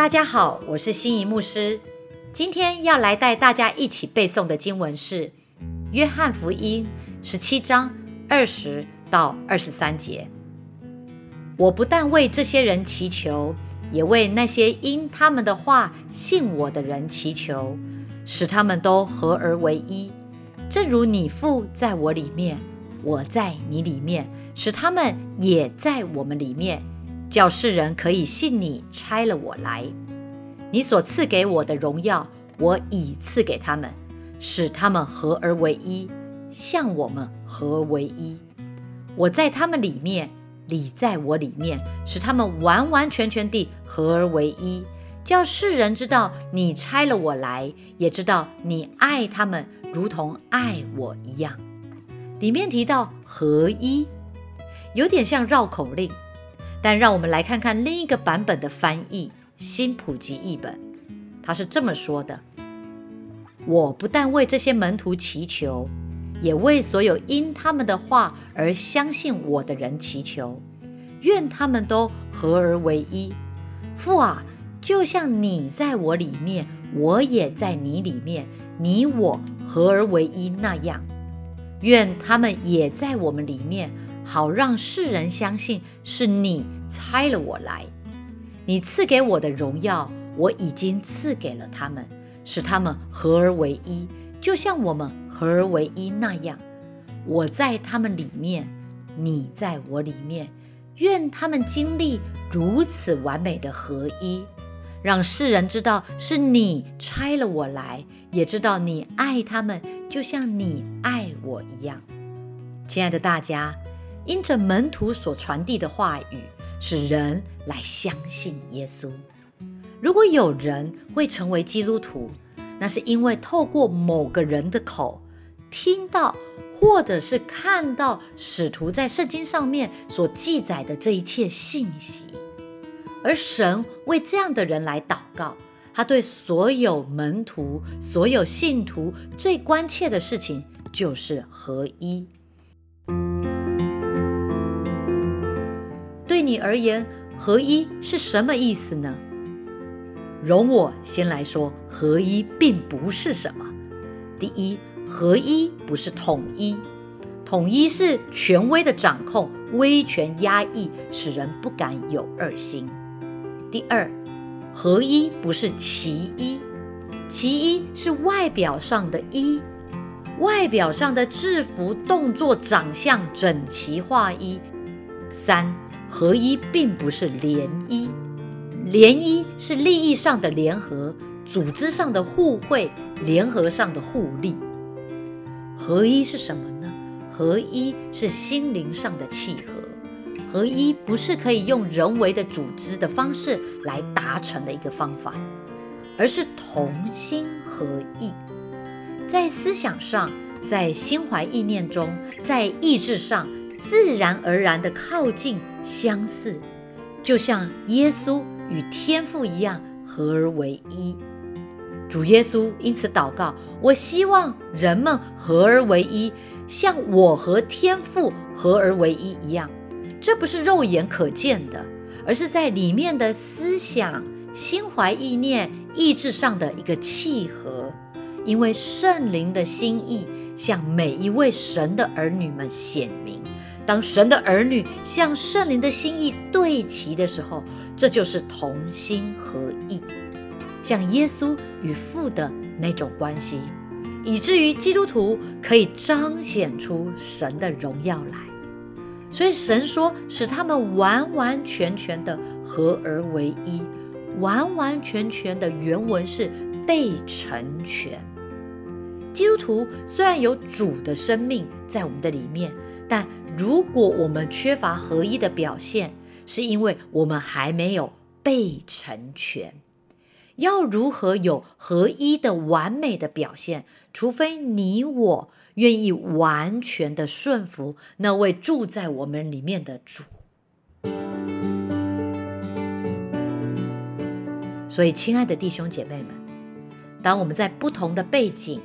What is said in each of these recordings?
大家好，我是心仪牧师。今天要来带大家一起背诵的经文是《约翰福音》十七章二十到二十三节。我不但为这些人祈求，也为那些因他们的话信我的人祈求，使他们都合而为一，正如你父在我里面，我在你里面，使他们也在我们里面。叫世人可以信你拆了我来，你所赐给我的荣耀，我已赐给他们，使他们合而为一，像我们合而为一。我在他们里面，你在我里面，使他们完完全全地合而为一，叫世人知道你拆了我来，也知道你爱他们如同爱我一样。里面提到合一，有点像绕口令。但让我们来看看另一个版本的翻译新普及译本，他是这么说的：“我不但为这些门徒祈求，也为所有因他们的话而相信我的人祈求，愿他们都合而为一。父啊，就像你在我里面，我也在你里面，你我合而为一那样，愿他们也在我们里面。”好让世人相信是你拆了我来，你赐给我的荣耀，我已经赐给了他们，使他们合而为一，就像我们合而为一那样。我在他们里面，你在我里面，愿他们经历如此完美的合一，让世人知道是你拆了我来，也知道你爱他们，就像你爱我一样。亲爱的大家。因着门徒所传递的话语，使人来相信耶稣。如果有人会成为基督徒，那是因为透过某个人的口听到，或者是看到使徒在圣经上面所记载的这一切信息，而神为这样的人来祷告。他对所有门徒、所有信徒最关切的事情就是合一。对你而言，合一是什么意思呢？容我先来说，合一并不是什么。第一，合一不是统一，统一是权威的掌控，威权压抑，使人不敢有二心。第二，合一不是其一，其一是外表上的一，外表上的制服、动作、长相整齐划一。三。合一并不是联一，联一是利益上的联合，组织上的互惠，联合上的互利。合一是什么呢？合一是心灵上的契合。合一不是可以用人为的组织的方式来达成的一个方法，而是同心合意，在思想上，在心怀意念中，在意志上。自然而然的靠近相似，就像耶稣与天父一样合而为一。主耶稣因此祷告：“我希望人们合而为一，像我和天父合而为一一样。”这不是肉眼可见的，而是在里面的思想、心怀意念、意志上的一个契合。因为圣灵的心意向每一位神的儿女们显明。当神的儿女向圣灵的心意对齐的时候，这就是同心合意，像耶稣与父的那种关系，以至于基督徒可以彰显出神的荣耀来。所以神说，使他们完完全全的合而为一，完完全全的原文是被成全。基督徒虽然有主的生命在我们的里面。但如果我们缺乏合一的表现，是因为我们还没有被成全。要如何有合一的完美的表现？除非你我愿意完全的顺服那位住在我们里面的主。所以，亲爱的弟兄姐妹们，当我们在不同的背景、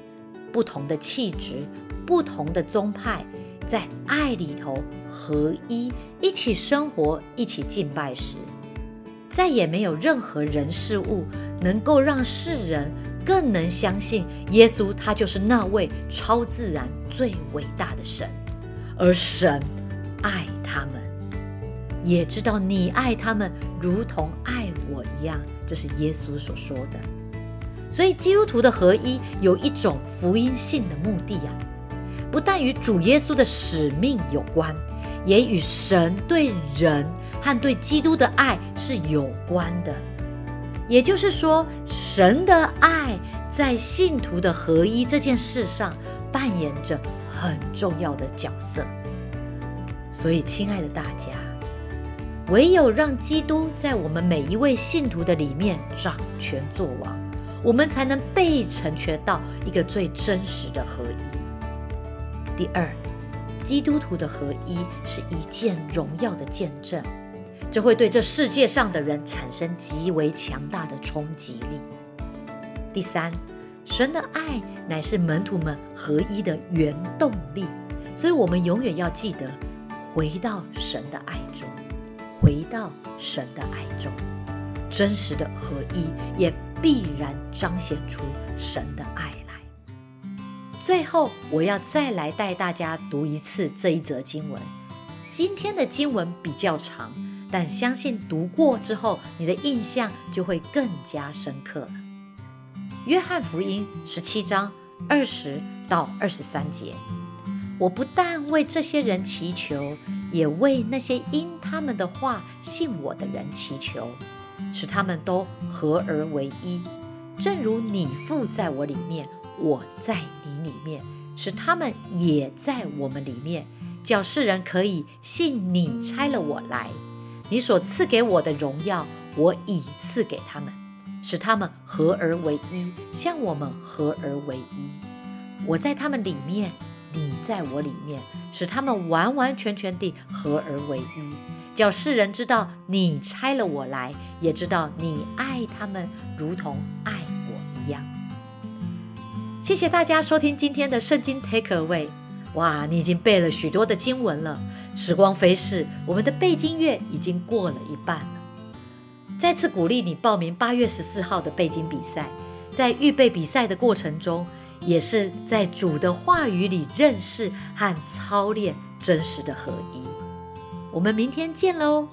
不同的气质、不同的宗派，在爱里头合一，一起生活，一起敬拜时，再也没有任何人事物能够让世人更能相信耶稣，他就是那位超自然最伟大的神，而神爱他们，也知道你爱他们如同爱我一样，这是耶稣所说的。所以基督徒的合一有一种福音性的目的啊，不但与主耶稣的使命有关，也与神对人和对基督的爱是有关的。也就是说，神的爱在信徒的合一这件事上扮演着很重要的角色。所以，亲爱的大家，唯有让基督在我们每一位信徒的里面掌权作王。我们才能被成全到一个最真实的合一。第二，基督徒的合一是一件荣耀的见证，这会对这世界上的人产生极为强大的冲击力。第三，神的爱乃是门徒们合一的原动力，所以我们永远要记得回到神的爱中，回到神的爱中，真实的合一也。必然彰显出神的爱来。最后，我要再来带大家读一次这一则经文。今天的经文比较长，但相信读过之后，你的印象就会更加深刻了。约翰福音十七章二十到二十三节，我不但为这些人祈求，也为那些因他们的话信我的人祈求。使他们都合而为一，正如你父在我里面，我在你里面，使他们也在我们里面，叫世人可以信你差了我来。你所赐给我的荣耀，我已赐给他们，使他们合而为一，像我们合而为一。我在他们里面，你在我里面，使他们完完全全地合而为一。叫世人知道你差了我来，也知道你爱他们如同爱我一样。谢谢大家收听今天的圣经 Take Away。哇，你已经背了许多的经文了。时光飞逝，我们的背经月已经过了一半了。再次鼓励你报名八月十四号的背经比赛。在预备比赛的过程中，也是在主的话语里认识和操练真实的合一。我们明天见喽。